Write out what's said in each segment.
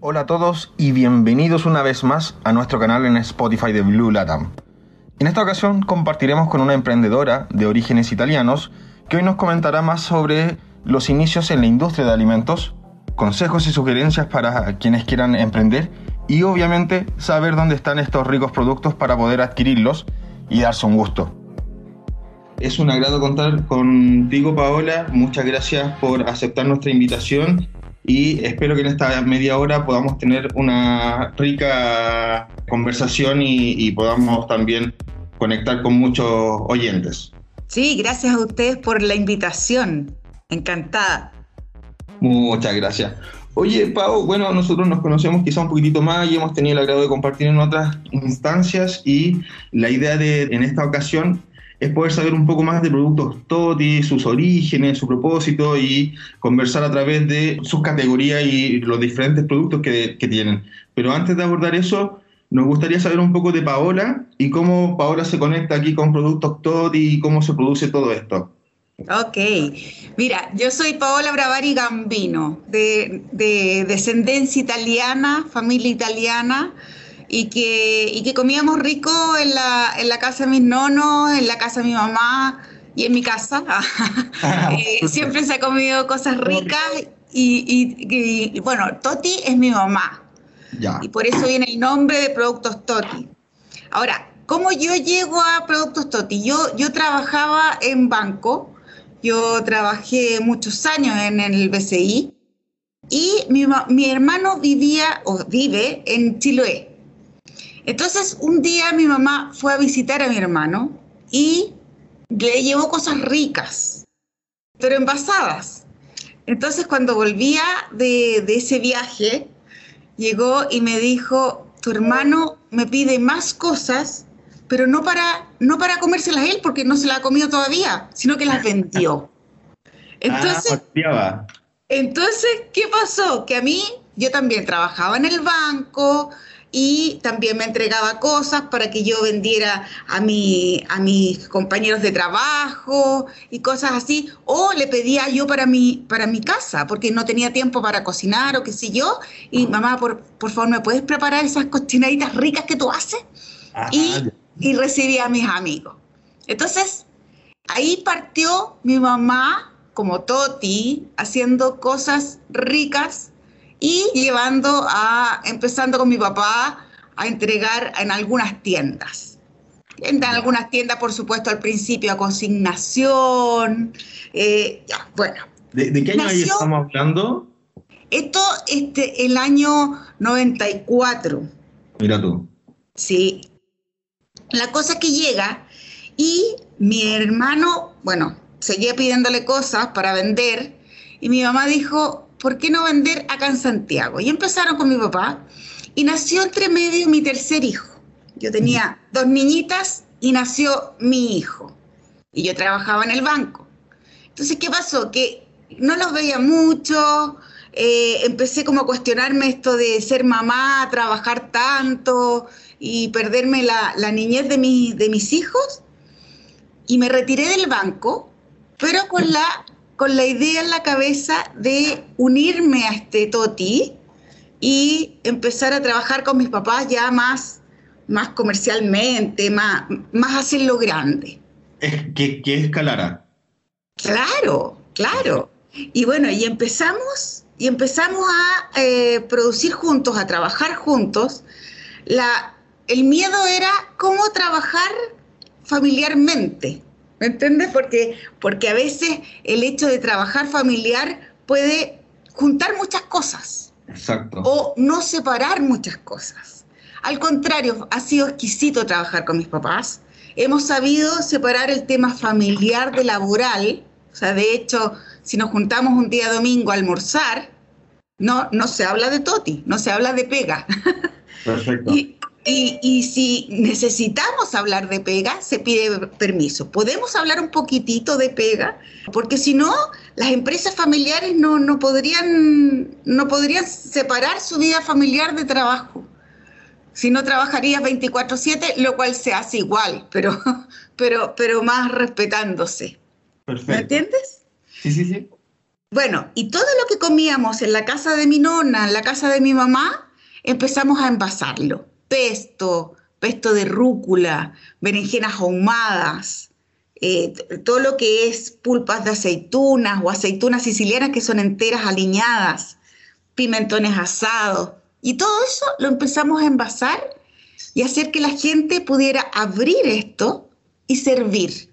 Hola a todos y bienvenidos una vez más a nuestro canal en Spotify de Blue Latam. En esta ocasión compartiremos con una emprendedora de orígenes italianos que hoy nos comentará más sobre los inicios en la industria de alimentos, consejos y sugerencias para quienes quieran emprender y obviamente saber dónde están estos ricos productos para poder adquirirlos y darse un gusto. Es un agrado contar contigo, Paola. Muchas gracias por aceptar nuestra invitación y espero que en esta media hora podamos tener una rica conversación y, podamos también conectar con muchos oyentes. Sí, gracias a ustedes por la invitación. Encantada. Muchas gracias. Oye, Pau, bueno, nosotros nos conocemos quizá un poquitito más y hemos tenido el agrado de compartir en otras instancias y la idea de en esta ocasión es poder saber un poco más de productos TOTI, sus orígenes, su propósito y conversar a través de sus categorías y los diferentes productos que, que tienen. Pero antes de abordar eso, nos gustaría saber un poco de Paola y cómo Paola se conecta aquí con productos TOTI y cómo se produce todo esto. Ok, mira, yo soy Paola Bravari Gambino, de, de descendencia italiana, familia italiana y que, que comíamos rico en la, en la casa de mis nonos, en la casa de mi mamá y en mi casa. Eh, siempre se ha comido cosas ricas y, bueno, Toti es mi mamá. Y por eso viene el nombre de Productos Toti. Ahora, ¿cómo yo llego a Productos Toti? Yo, yo trabajaba en banco, yo trabajé muchos años en el BCI y mi, mi hermano vivía o vive en Chiloé. Entonces, un día mi mamá fue a visitar a mi hermano y le llevó cosas ricas, pero envasadas. Entonces, cuando volvía de, ese viaje, llegó y me dijo, tu hermano me pide más cosas, pero no para, no para comérselas él, porque no se las ha comido todavía, sino que las vendió. Entonces, ah, entonces, ¿qué pasó? Que a mí, yo también trabajaba en el banco, y también me entregaba cosas para que yo vendiera a, mi, a mis compañeros de trabajo y cosas así, o le pedía yo para mi, para mi casa, porque no tenía tiempo para cocinar o qué sé yo, y mamá, por, por favor, ¿me puedes preparar esas cocinaditas ricas que tú haces? Ah, y, y recibía a mis amigos. Entonces, ahí partió mi mamá como Toti, haciendo cosas ricas y llevando a, empezando con mi papá, a entregar en algunas tiendas. En algunas tiendas, por supuesto, al principio a consignación. Eh, ya, bueno. ¿De, qué año ahí estamos hablando? Esto, este, el año 94. Mira tú. Sí. La cosa que llega y mi hermano, bueno, seguía pidiéndole cosas para vender y mi mamá dijo, ¿por qué no vender acá en Santiago? Y empezaron con mi papá y nació entre medio mi tercer hijo. Yo tenía dos niñitas y nació mi hijo. Y yo trabajaba en el banco. Entonces, ¿qué pasó? Que no los veía mucho, eh, empecé como a cuestionarme esto de ser mamá, trabajar tanto y perderme la, niñez de, de mis hijos. Y me retiré del banco, pero con la con la idea en la cabeza de unirme a este Toti y empezar a trabajar con mis papás ya más, más comercialmente, más, más hacerlo grande. ¿Qué, qué escalará? Claro, claro. Y bueno, y empezamos, y empezamos a eh, producir juntos, a trabajar juntos. La, el miedo era cómo trabajar familiarmente. ¿Me entiendes? Porque, porque a veces el hecho de trabajar familiar puede juntar muchas cosas. Exacto. O no separar muchas cosas. Al contrario, ha sido exquisito trabajar con mis papás. Hemos sabido separar el tema familiar de laboral. O sea, de hecho, si nos juntamos un día domingo a almorzar, no, no se habla de toti, no se habla de pega. Perfecto. Y, si necesitamos hablar de pega, se pide permiso. ¿Podemos hablar un poquitito de pega? Porque si no, las empresas familiares no, no, podrían, no podrían separar su vida familiar de trabajo. Si no trabajarías 24/7, lo cual se hace igual, pero, pero, pero más respetándose. Perfecto. ¿Me entiendes? Sí, sí, sí. Bueno, y todo lo que comíamos en la casa de mi nona, en la casa de mi mamá, empezamos a envasarlo. Pesto, pesto de rúcula, berenjenas ahumadas, eh, todo lo que es pulpas de aceitunas o aceitunas sicilianas que son enteras aliñadas, pimentones asados. Y todo eso lo empezamos a envasar y hacer que la gente pudiera abrir esto y servir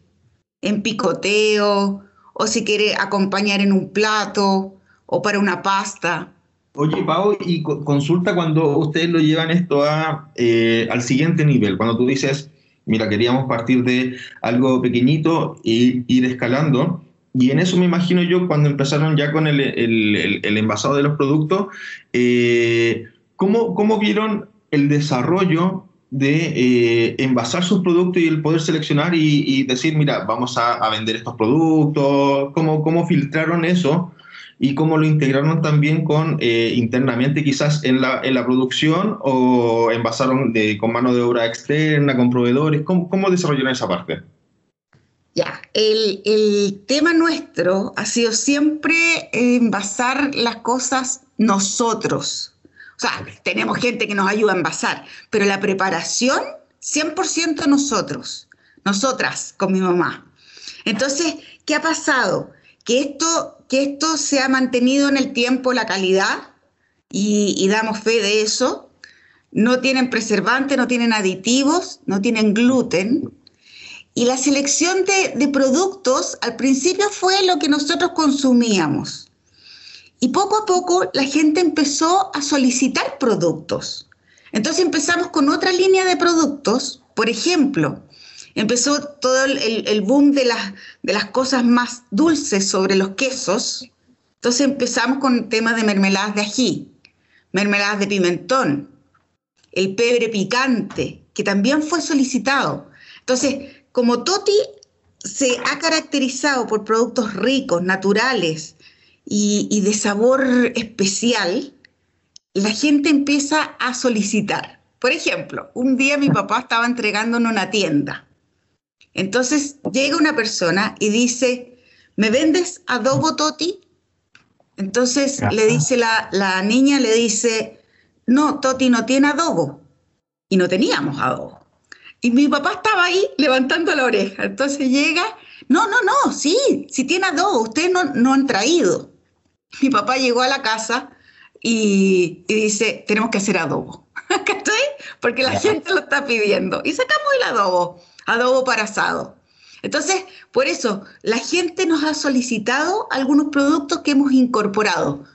en picoteo o si quiere acompañar en un plato o para una pasta. Oye, Pau, y consulta cuando ustedes lo llevan esto a, eh, al siguiente nivel, cuando tú dices, mira, queríamos partir de algo pequeñito e ir escalando. Y en eso me imagino yo cuando empezaron ya con el, el, envasado de los productos, eh, ¿cómo, ¿cómo, vieron el desarrollo de eh, envasar sus productos y el poder seleccionar y, decir, mira, vamos a, a, vender estos productos? ¿Cómo, ¿Cómo filtraron eso? Y cómo lo integraron también con eh, internamente quizás en la, en la producción o envasaron con mano de obra externa, con proveedores. ¿Cómo, cómo desarrollaron esa parte? Ya, el, el, tema nuestro ha sido siempre envasar las cosas nosotros. O sea, tenemos gente que nos ayuda a envasar, pero la preparación, 100% nosotros, nosotras con mi mamá. Entonces, ¿qué ha pasado? Que esto que esto se ha mantenido en el tiempo la calidad y, damos fe de eso. No tienen preservantes, no tienen aditivos, no tienen gluten. Y la selección de, productos al principio fue lo que nosotros consumíamos. Y poco a poco la gente empezó a solicitar productos. Entonces empezamos con otra línea de productos. Por ejemplo, empezó todo el, boom de las, de las cosas más dulces sobre los quesos. Entonces empezamos con el tema de mermeladas de ají, mermeladas de pimentón, el pebre picante, que también fue solicitado. Entonces, como Toti se ha caracterizado por productos ricos, naturales y, y de sabor especial, la gente empieza a solicitar. Por ejemplo, un día mi papá estaba entregando en una tienda entonces llega una persona y dice, ¿me vendes adobo Toti? Entonces le dice la, la, niña, le dice, no, Toti no tiene adobo. Y no teníamos adobo. Y mi papá estaba ahí levantando la oreja. Entonces llega, no, no, no, sí, sí tiene adobo, ustedes no, no han traído. Mi papá llegó a la casa y, y dice, tenemos que hacer adobo. Porque la gente lo está pidiendo. Y sacamos el adobo adobo para asado. Entonces, por eso, la gente nos ha solicitado algunos productos que hemos incorporado.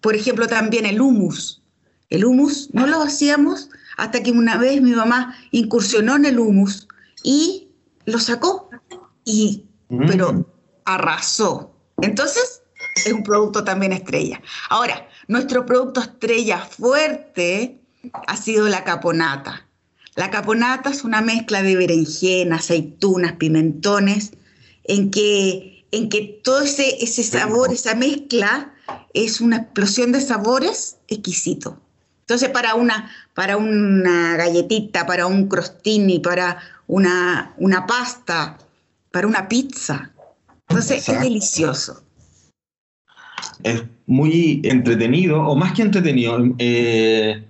Por ejemplo, también el humus. El humus no lo hacíamos hasta que una vez mi mamá incursionó en el humus y lo sacó, y, mm. pero arrasó. Entonces, es un producto también estrella. Ahora, nuestro producto estrella fuerte ha sido la caponata. La caponata es una mezcla de berenjena, aceitunas, pimentones, en que, en que todo ese, ese sabor, esa mezcla, es una explosión de sabores exquisito. Entonces, para una, para una galletita, para un crostini, para una, una pasta, para una pizza. Entonces, es delicioso. Es muy entretenido, o más que entretenido, eh,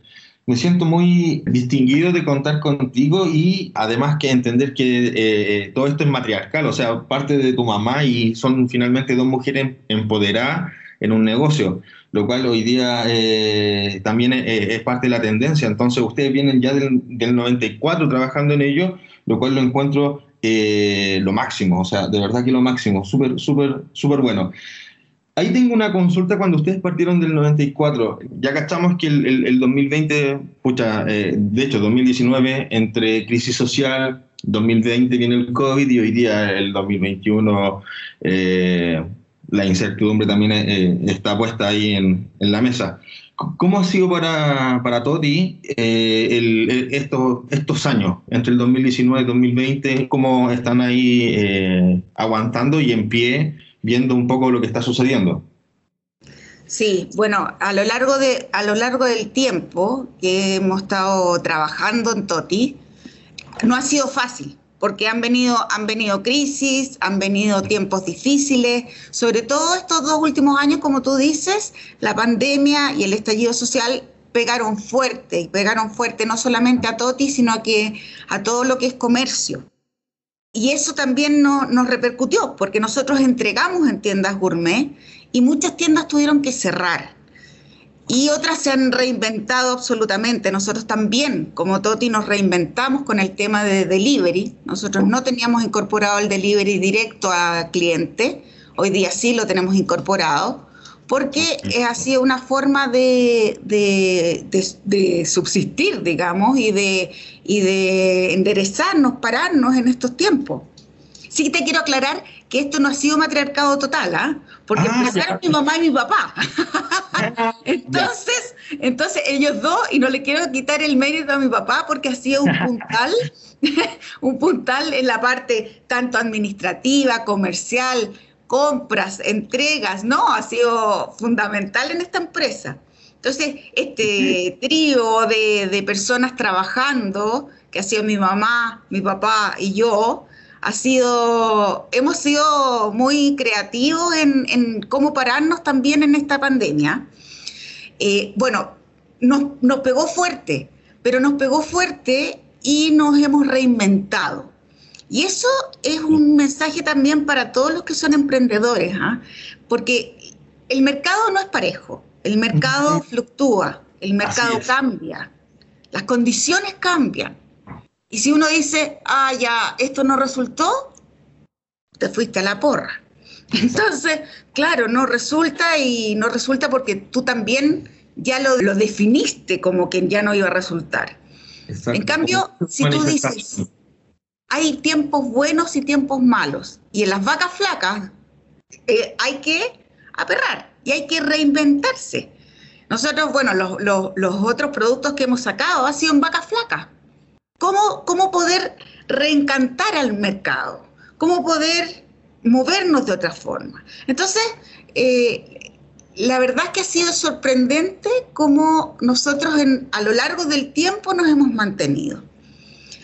me siento muy distinguido de contar contigo y además que entender que eh, todo esto es matriarcal, o sea, parte de tu mamá y son finalmente dos mujeres empoderadas en un negocio, lo cual hoy día eh, también es, parte de la tendencia. Entonces ustedes vienen ya del, 94 trabajando en ello, lo cual lo encuentro eh, lo máximo, o sea, de verdad que lo máximo, súper, súper, súper bueno. Ahí tengo una consulta cuando ustedes partieron del 94. Ya cachamos que el, 2020, pucha, eh, de hecho 2019, entre crisis social, 2020 viene el COVID y hoy día el 2021, eh, la incertidumbre también eh, está puesta ahí en, la mesa. ¿Cómo ha sido para, para Toti estos, estos años, entre el 2019 y 2020? ¿Cómo están ahí aguantando y en pie? Viendo un poco lo que está sucediendo. Sí, bueno, a lo largo, de, a lo largo del tiempo que hemos estado trabajando en Toti, no ha sido fácil, porque han venido, han venido crisis, han venido tiempos difíciles, sobre todo estos dos últimos años, como tú dices, la pandemia y el estallido social pegaron fuerte, y pegaron fuerte no solamente a Toti, sino que, a todo lo que es comercio. Y eso también nos repercutió, porque nosotros entregamos en tiendas gourmet y muchas tiendas tuvieron que cerrar. Y otras se han reinventado absolutamente. Nosotros también, como Toti, nos reinventamos con el tema de delivery. Nosotros no teníamos incorporado el delivery directo a cliente. Hoy día sí lo tenemos incorporado porque ha sido una forma de, de, subsistir, digamos, y de, y de enderezarnos, pararnos en estos tiempos. Sí te quiero aclarar que esto no ha sido matriarcado total, ¿ah? Porque ah, empezaron mi mamá y mi papá. entonces, entonces ellos dos, y no le quiero quitar el mérito a mi papá porque ha sido un puntal, un puntal en la parte tanto administrativa, comercial, compras, entregas, ¿no? Ha sido fundamental en esta empresa. Entonces, este trío de, de personas trabajando, que ha sido mi mamá, mi papá y yo, ha sido, hemos sido muy creativos en, cómo pararnos también en esta pandemia. Eh, bueno, nos, nos pegó fuerte, pero nos pegó fuerte y nos hemos reinventado. Y eso es un mensaje también para todos los que son emprendedores, ¿ah? porque el mercado no es parejo, el mercado fluctúa, el mercado cambia, las condiciones cambian. Y si uno dice, ah, ya, esto no resultó, te fuiste a la porra. Entonces, claro, no resulta y no resulta porque tú también ya lo, definiste como que ya no iba a resultar. En cambio, si tú dices, hay tiempos buenos y tiempos malos, y en las vacas flacas eh, hay que aperrar y hay que reinventarse. Nosotros, bueno, los, otros productos que hemos sacado han sido en vacas flacas. ¿Cómo, poder reencantar al mercado? ¿Cómo poder movernos de otra forma? Entonces, eh, la verdad es que ha sido sorprendente cómo nosotros a lo largo del tiempo nos hemos mantenido.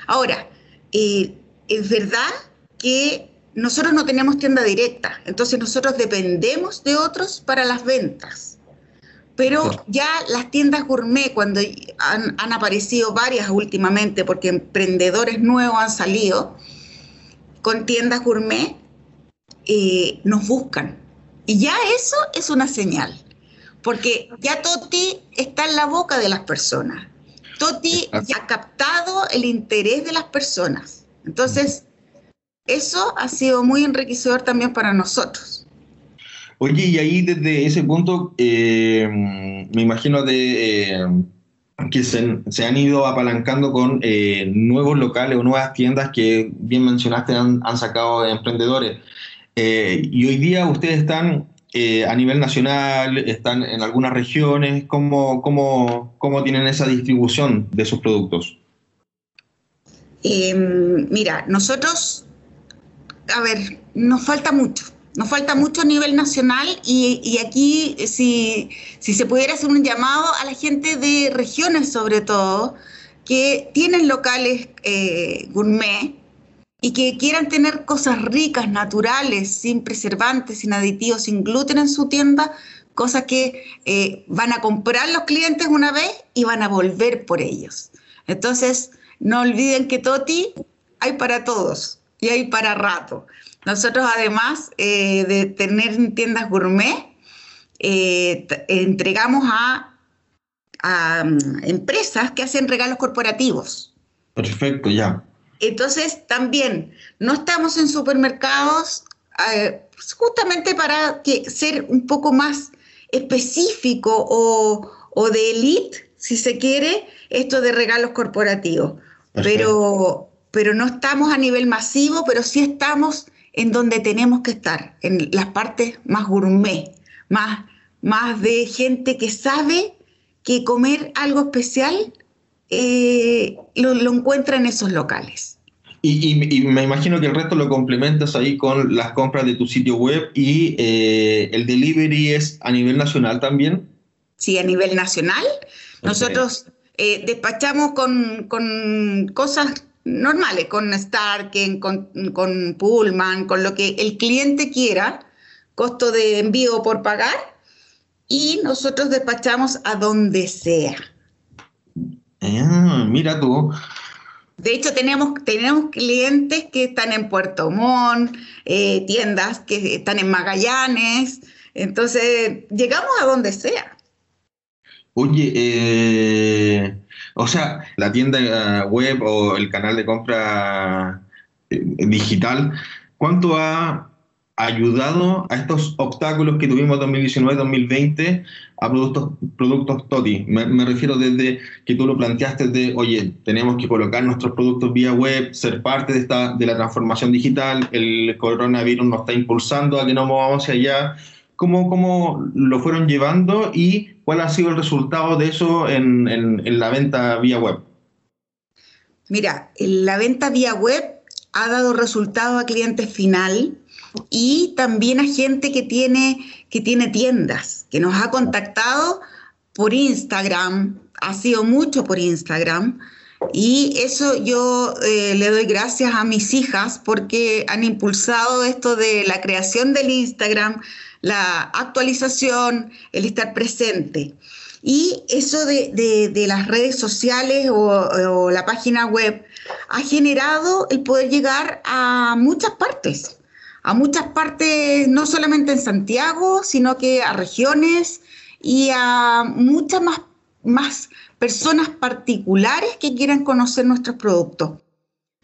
Ahora, eh, es verdad que nosotros no tenemos tienda directa, entonces nosotros dependemos de otros para las ventas. Pero ya las tiendas gourmet, cuando han, aparecido varias últimamente, porque emprendedores nuevos han salido con tiendas gourmet, eh, nos buscan. Y ya eso es una señal, porque ya Toti está en la boca de las personas. Toti ya ha captado el interés de las personas. Entonces, eso ha sido muy enriquecedor también para nosotros. Oye, y ahí desde ese punto, eh, me imagino eh, que se, han ido apalancando con eh, nuevos locales o nuevas tiendas que, bien mencionaste, han, sacado emprendedores. y hoy día ustedes están a nivel nacional, están en algunas regiones. ¿Cómo, cómo, cómo tienen esa distribución de sus productos? Mira, nosotros, a ver, nos falta mucho nos falta mucho a nivel nacional y, aquí si, se pudiera hacer un llamado a la gente de regiones sobre todo, que tienen locales eh, gourmet y que quieran tener cosas ricas, naturales, sin preservantes, sin aditivos, sin gluten en su tienda, cosas que eh, van a comprar los clientes una vez y van a volver por ellos. Entonces, no olviden que Toti hay para todos y hay para rato. Nosotros además eh, de tener tiendas gourmet, eh, entregamos a, mm, empresas que hacen regalos corporativos. Perfecto, ya. Entonces también no estamos en supermercados eh, justamente para que ser un poco más específico o, o de elite, si se quiere, esto de regalos corporativos. Pero, pero no estamos a nivel masivo, pero sí estamos en donde tenemos que estar, en las partes más gourmet, más, más de gente que sabe que comer algo especial eh, lo, encuentra en esos locales. Y, me imagino que el resto lo complementas ahí con las compras de tu sitio web y eh, el delivery es a nivel nacional también. Sí, a nivel nacional. Nosotros eh, despachamos con, con, cosas normales, con Starken, con, con Pullman, con lo que el cliente quiera, costo de envío por pagar, y nosotros despachamos a donde sea. Ah, mira tú. De hecho, tenemos, tenemos clientes que están en Puerto Montt, eh, tiendas que están en Magallanes. Entonces, llegamos a donde sea. Oye, eh, o sea, la tienda eh, web o el canal de compra digital, ¿cuánto ha ayudado a estos obstáculos que tuvimos 2019-2020 a productos, productos TOTI. Me, refiero desde que tú lo planteaste de, oye, tenemos que colocar nuestros productos vía web, ser parte de, esta, de la transformación digital, el coronavirus nos está impulsando a que nos movamos hacia allá. ¿Cómo, ¿Cómo lo fueron llevando y cuál ha sido el resultado de eso en, en, la venta vía web? Mira, la venta vía web ha dado resultado a cliente final y también a gente que tiene, que tiene tiendas, que nos ha contactado por Instagram, ha sido mucho por Instagram. Y eso yo eh, le doy gracias a mis hijas porque han impulsado esto de la creación del Instagram, la actualización, el estar presente. Y eso de, las redes sociales o, la página web ha generado el poder llegar a muchas partes a muchas partes, no solamente en Santiago, sino que a regiones y a muchas más, más personas particulares que quieran conocer nuestros productos.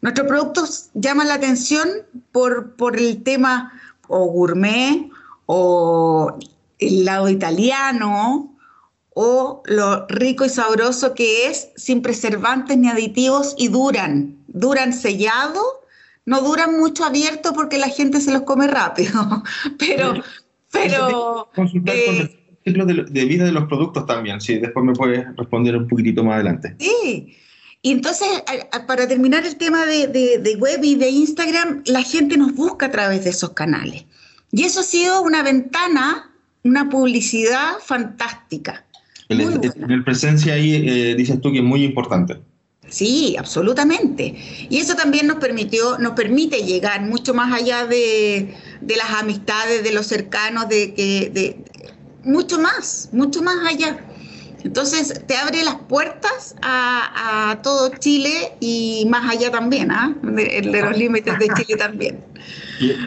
Nuestros productos llaman la atención por, por el tema o gourmet o el lado italiano o lo rico y sabroso que es sin preservantes ni aditivos y duran, duran sellado no duran mucho abiertos porque la gente se los come rápido, pero... pero Consultar con el eh, ciclo de, vida de los productos también, sí, después me puedes responder un poquitito más adelante. Sí, y entonces, para terminar el tema de, de, web y de Instagram, la gente nos busca a través de esos canales. Y eso ha sido una ventana, una publicidad fantástica. El, el, presencia ahí, eh, dices tú que es muy importante. Sí, absolutamente. Y eso también nos permitió, nos permite llegar mucho más allá de, las amistades, de los cercanos, de que, de, mucho más, mucho más allá. Entonces te abre las puertas a, todo Chile y más allá también, ¿ah? de, los límites de Chile también.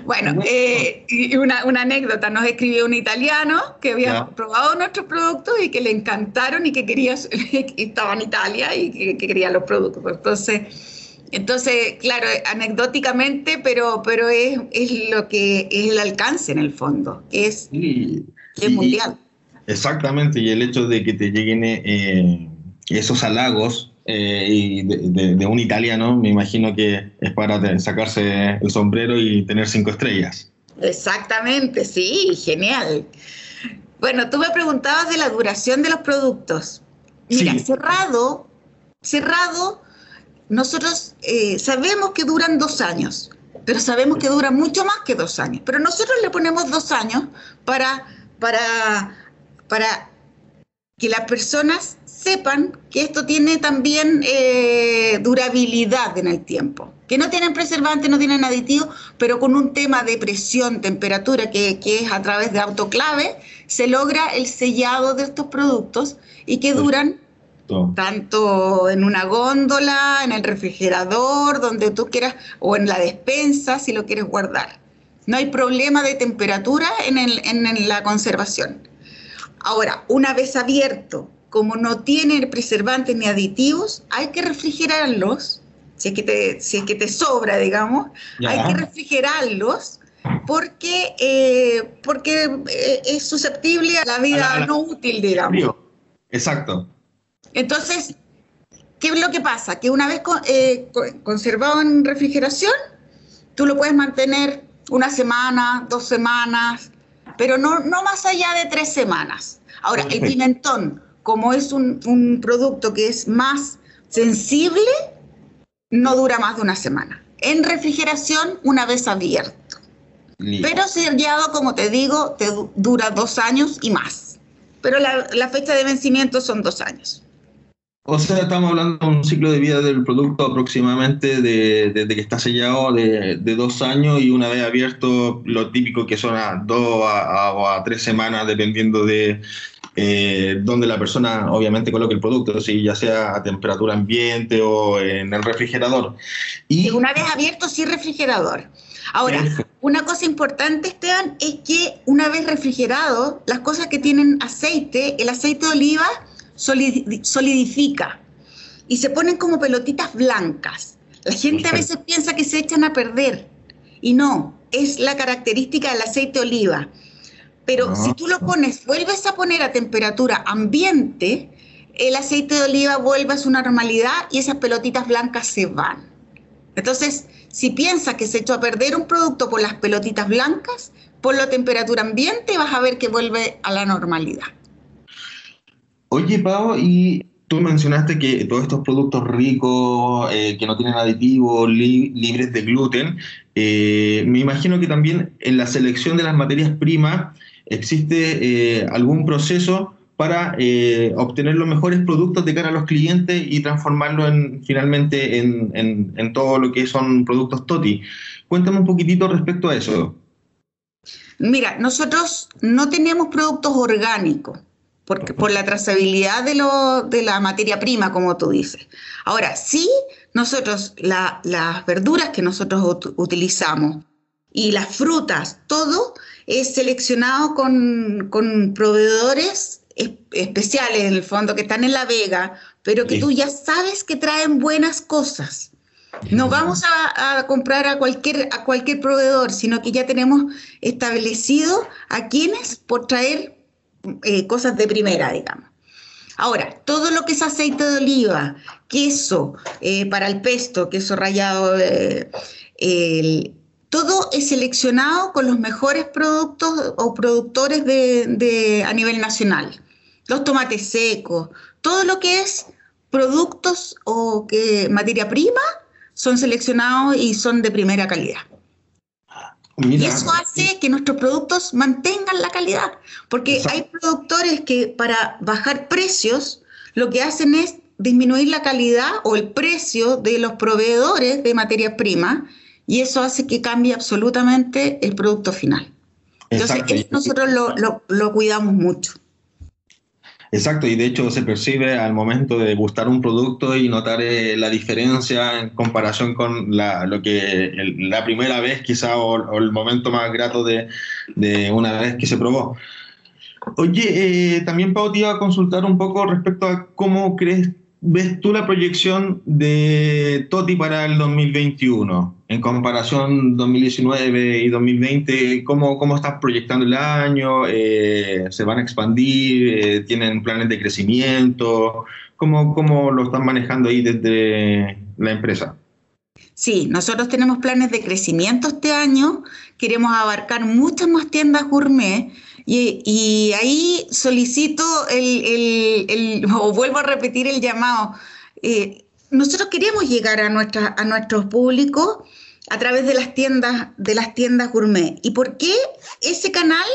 Bueno, eh, una, anécdota, nos escribió un italiano que había probado nuestros productos y que le encantaron y que quería, estaba en Italia y que, quería los productos. Entonces, entonces, claro, anecdóticamente, pero, pero es, es lo que es el alcance en el fondo, es, es mundial. Exactamente, y el hecho de que te lleguen eh, esos halagos eh, de, un italiano, me imagino que es para sacarse el sombrero y tener cinco estrellas. Exactamente, sí, genial. Bueno, tú me preguntabas de la duración de los productos. Mira, cerrado, cerrado, nosotros eh, sabemos que duran dos años, pero sabemos que duran mucho más que dos años. Pero nosotros le ponemos dos años para, para para que las personas sepan que esto tiene también eh, durabilidad en el tiempo, que no tienen preservantes, no tienen aditivos, pero con un tema de presión, temperatura, que, es a través de autoclave, se logra el sellado de estos productos y que duran tanto en una góndola, en el refrigerador, donde tú quieras, o en la despensa, si lo quieres guardar. No hay problema de temperatura en la conservación. Ahora, una vez abierto, como no tiene preservantes ni aditivos, hay que refrigerarlos, si es que te, si es que te sobra, digamos, hay que refrigerarlos porque, eh, porque eh, es susceptible a la vida no útil, digamos. Exacto. Entonces, ¿qué es lo que pasa? Que una vez eh, conservado en refrigeración, tú lo puedes mantener una semana, dos semanas, pero no, no más allá de tres semanas. Ahora, el pimentón, como es un, producto que es más sensible, no dura más de una semana. En refrigeración, una vez abierto. Pero sellado, como te digo, te dura dos años y más. Pero la, fecha de vencimiento son dos años. O sea, estamos hablando de un ciclo de vida del producto aproximadamente desde que está sellado de, dos años y una vez abierto, lo típico que son a dos a, a tres semanas, dependiendo de eh, donde la persona obviamente coloque el producto, si ya sea a temperatura ambiente o en el refrigerador. Y una vez abierto, sí refrigerador. Ahora, una cosa importante, Esteban, es que una vez refrigerado, las cosas que tienen aceite, el aceite de oliva solidifica y se ponen como pelotitas blancas. La gente a veces piensa que se echan a perder y no, es la característica del aceite de oliva. Pero si tú lo pones, vuelves a poner a temperatura ambiente, el aceite de oliva vuelve a su normalidad y esas pelotitas blancas se van. Entonces, si piensas que se echó a perder un producto por las pelotitas blancas, ponlo a temperatura ambiente vas a ver que vuelve a la normalidad. Oye, Pau, y tú mencionaste que todos estos productos ricos, eh, que no tienen aditivos, libres de gluten, eh, me imagino que también en la selección de las materias primas existe eh, algún proceso para obtener los mejores productos de cara a los clientes y transformarlo en, finalmente en, en todo lo que son productos TOTI. Cuéntame un poquitito respecto a eso. Mira, nosotros no tenemos productos orgánicos porque, por la trazabilidad de, lo, de la materia prima, como tú dices. Ahora, sí, nosotros, las verduras que nosotros utilizamos y las frutas, todo es seleccionado con, proveedores especiales, en el fondo, que están en La Vega, pero que tú ya sabes que traen buenas cosas. No vamos a, a, comprar a cualquier, a cualquier proveedor, sino que ya tenemos establecido a quienes por traer eh, cosas de primera, digamos. Ahora, todo lo que es aceite de oliva, queso eh, para el pesto, queso rallado, eh, todo es seleccionado con los mejores productos o productores de, a nivel nacional. Los tomates secos, todo lo que es productos o que materia prima son seleccionados y son de primera calidad y eso hace que nuestros productos mantengan la calidad, porque hay productores que para bajar precios lo que hacen es disminuir la calidad o el precio de los proveedores de materia prima y eso hace que cambie absolutamente el producto final. Entonces, nosotros lo cuidamos mucho. Exacto, y de hecho se percibe al momento de gustar un producto y notar eh, la diferencia en comparación con la, lo que la primera vez quizá o, el momento más grato de, de, una vez que se probó. Oye, eh, también Pau te iba a consultar un poco respecto a cómo crees ves tú la proyección de Toti para el 2021? En comparación 2019 y 2020, ¿cómo, cómo estás proyectando el año? Eh, ¿Se van a expandir? Eh, ¿Tienen planes de crecimiento? ¿Cómo, ¿Cómo lo están manejando ahí desde la empresa? Sí, nosotros tenemos planes de crecimiento este año, queremos abarcar muchas más tiendas gourmet y, ahí solicito el, o vuelvo a repetir el llamado. Eh, nosotros queremos llegar a, nuestra, a nuestros públicos a través de las tiendas, de las tiendas gourmet. ¿Y por qué ese canal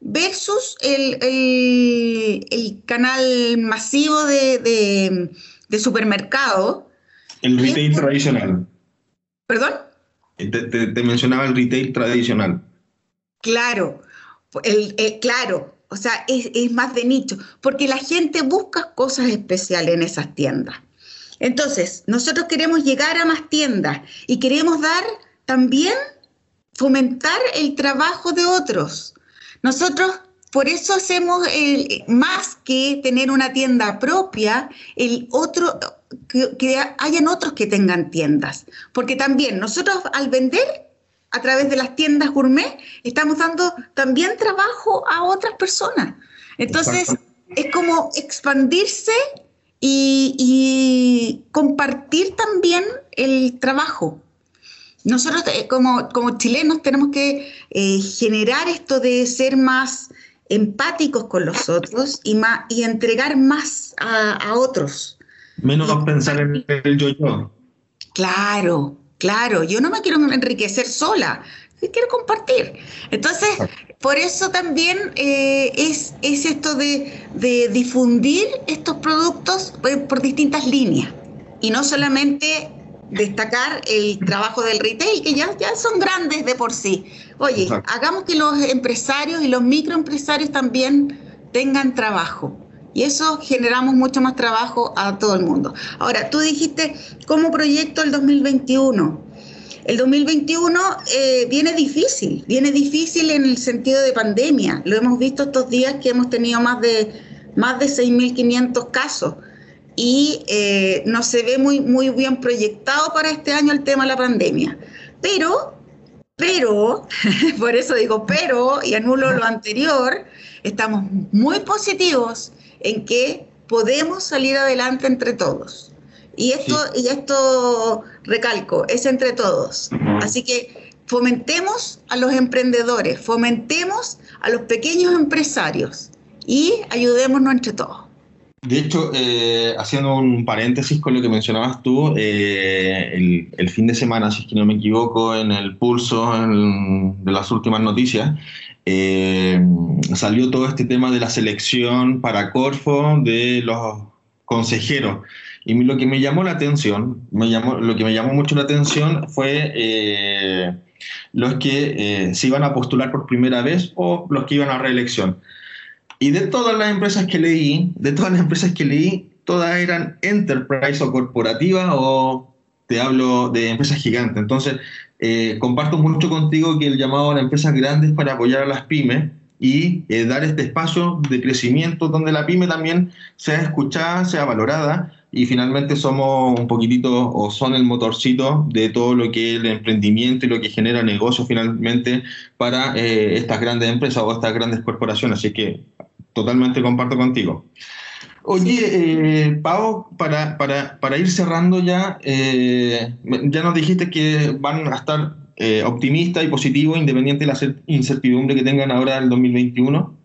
versus el, canal masivo de, supermercado? El retail tradicional. ¿Perdón? Te, mencionaba el retail tradicional. Claro, el, claro, o sea, es, es, más de nicho, porque la gente busca cosas especiales en esas tiendas. Entonces, nosotros queremos llegar a más tiendas y queremos dar también, fomentar el trabajo de otros. Nosotros por eso hacemos más que tener una tienda propia, el otro, que, hayan otros que tengan tiendas. Porque también nosotros al vender a través de las tiendas gourmet estamos dando también trabajo a otras personas. Entonces es como expandirse y, compartir también el trabajo. Nosotros eh, como, como chilenos tenemos que eh, generar esto de ser más empáticos con los otros y, más, y entregar más a, otros. Menos pensar en el yo-yo. Claro, claro. Yo no me quiero enriquecer sola, quiero compartir. Entonces, por eso también eh, es, es esto de, difundir estos productos eh, por distintas líneas y no solamente destacar el trabajo del retail, que ya, ya son grandes de por sí. Oye, hagamos que los empresarios y los microempresarios también tengan trabajo. Y eso generamos mucho más trabajo a todo el mundo. Ahora, tú dijiste, ¿cómo proyecto el 2021? El 2021 eh, viene difícil, viene difícil en el sentido de pandemia. Lo hemos visto estos días que hemos tenido más de, más de 6.500 casos y eh, no se ve muy, muy bien proyectado para este año el tema de la pandemia. Pero, pero, por eso digo pero y anulo lo anterior, estamos muy positivos en que podemos salir adelante entre todos. Y esto, y esto recalco, es entre todos. Así que fomentemos a los emprendedores, fomentemos a los pequeños empresarios y ayudémonos entre todos. De hecho, eh, haciendo un paréntesis con lo que mencionabas tú, eh, el, fin de semana, si es que no me equivoco, en el pulso de las últimas noticias, eh, salió todo este tema de la selección para Corfo de los consejeros. Y lo que me llamó la atención, me llamó, lo que me llamó mucho la atención fue eh, los que eh, se iban a postular por primera vez o los que iban a reelección. Y de todas las empresas que leí, de todas las empresas que leí, todas eran enterprise o corporativa o te hablo de empresas gigantes. Entonces, eh, comparto mucho contigo que el llamado a las empresas grandes para apoyar a las pymes y dar este espacio de crecimiento donde la pyme también sea escuchada, sea valorada y finalmente somos un poquitito o son el motorcito de todo lo que es el emprendimiento y lo que genera negocio finalmente para eh, estas grandes empresas o estas grandes corporaciones. Así que totalmente comparto contigo. Oye, eh, Pau, para, para, para, ir cerrando ya, eh, ya nos dijiste que van a estar eh, optimistas y positivos, independiente de la incertidumbre que tengan ahora el 2021.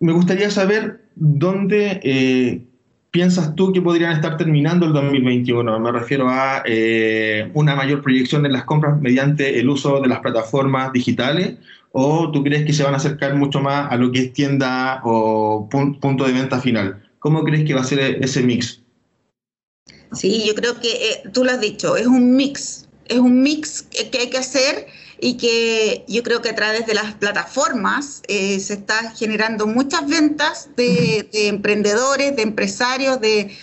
me gustaría saber dónde piensas tú que podrían estar terminando el 2021? Me refiero a eh, una mayor proyección en las compras mediante el uso de las plataformas digitales o tú crees que se van a acercar mucho más a lo que es tienda o punto de venta final? ¿Cómo crees que va a ser ese mix? Sí, yo creo que eh, tú lo has dicho, es un mix, es un mix que hay que hacer y que yo creo que a través de las plataformas eh, se está generando muchas ventas de, emprendedores, de empresarios, de,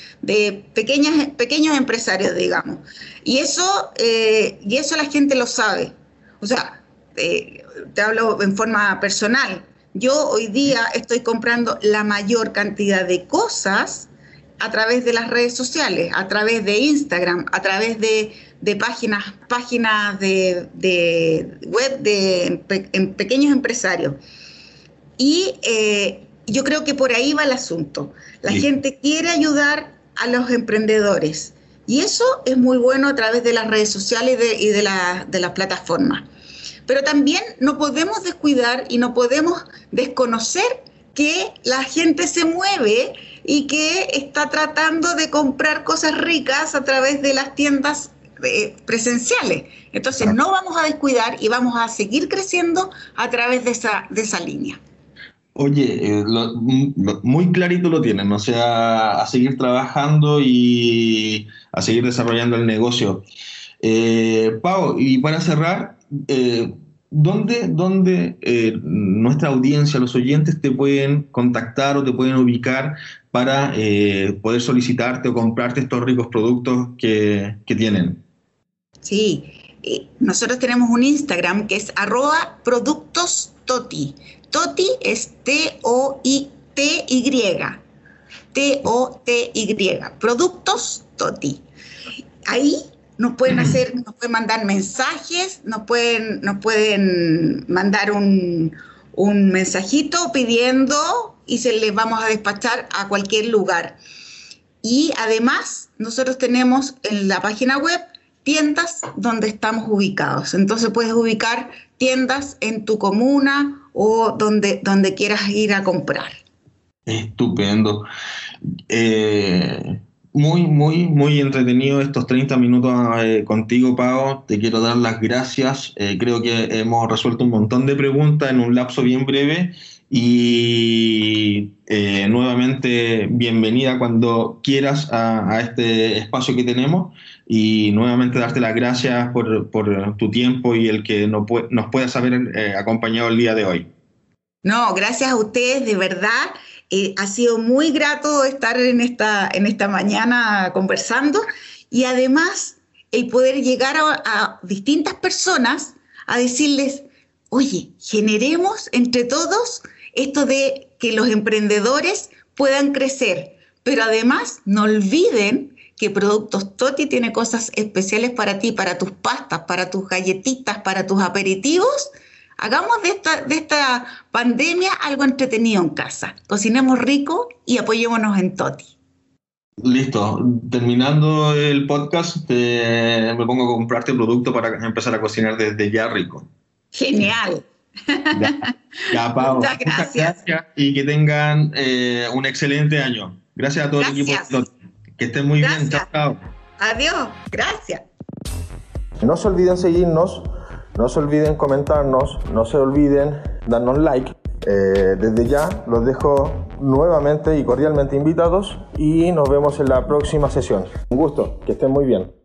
pequeñas, pequeños empresarios, digamos. Y eso, eh, y eso la gente lo sabe. O sea, eh, te hablo en forma personal. Yo hoy día estoy comprando la mayor cantidad de cosas a través de las redes sociales, a través de Instagram, a través de de páginas, páginas de, web de pequeños empresarios. Y eh, yo creo que por ahí va el asunto. La gente quiere ayudar a los emprendedores. Y eso es muy bueno a través de las redes sociales y de, de las plataformas. Pero también no podemos descuidar y no podemos desconocer que la gente se mueve y que está tratando de comprar cosas ricas a través de las tiendas presenciales. Entonces no vamos a descuidar y vamos a seguir creciendo a través de esa, de esa línea. Oye, eh, muy clarito lo tienen, o sea, a seguir trabajando y a seguir desarrollando el negocio. Eh, Pau, y para cerrar, eh, ¿dónde, dónde eh, nuestra audiencia, los oyentes, te pueden contactar o te pueden ubicar para poder solicitarte o comprarte estos ricos productos que, que tienen? Sí, nosotros tenemos un Instagram que es arroba productos toti. Toti es T-O-I-T-Y. T-O-T-Y. Productos toti. Ahí nos pueden hacer, nos pueden mandar mensajes, nos pueden, nos pueden mandar un, un mensajito pidiendo y se les vamos a despachar a cualquier lugar. Y además, nosotros tenemos en la página web tiendas donde estamos ubicados. Entonces puedes ubicar tiendas en tu comuna o donde, donde quieras ir a comprar. Estupendo. Eh, muy, muy, muy entretenido estos 30 minutos eh, contigo, Pau. Te quiero dar las gracias. Eh, creo que hemos resuelto un montón de preguntas en un lapso bien breve. Y eh, nuevamente, bienvenida cuando quieras a, este espacio que tenemos. Y nuevamente darte las gracias por, por tu tiempo y el que nos, nos puedas haber acompañado el día de hoy. No, gracias a ustedes, de verdad. Eh, ha sido muy grato estar en esta, en esta mañana conversando y además el poder llegar a, distintas personas a decirles, oye, generemos entre todos esto de que los emprendedores puedan crecer, pero además no olviden que Productos Toti tiene cosas especiales para ti, para tus pastas, para tus galletitas, para tus aperitivos Hagamos de esta, de esta pandemia algo entretenido en casa. Cocinemos rico y apoyémonos en Toti. Listo. Terminando el podcast, me pongo a comprarte producto para empezar a cocinar desde ya rico. Genial. Ya, Pau. Muchas gracias. Y que tengan eh, un excelente año. Gracias a todo el equipo. Que estén muy bien. chao. Adiós. Gracias. No se olviden seguirnos no se olviden comentarnos, no se olviden darnos like. Eh, desde ya los dejo nuevamente y cordialmente invitados y nos vemos en la próxima sesión. Un gusto, que estén muy bien.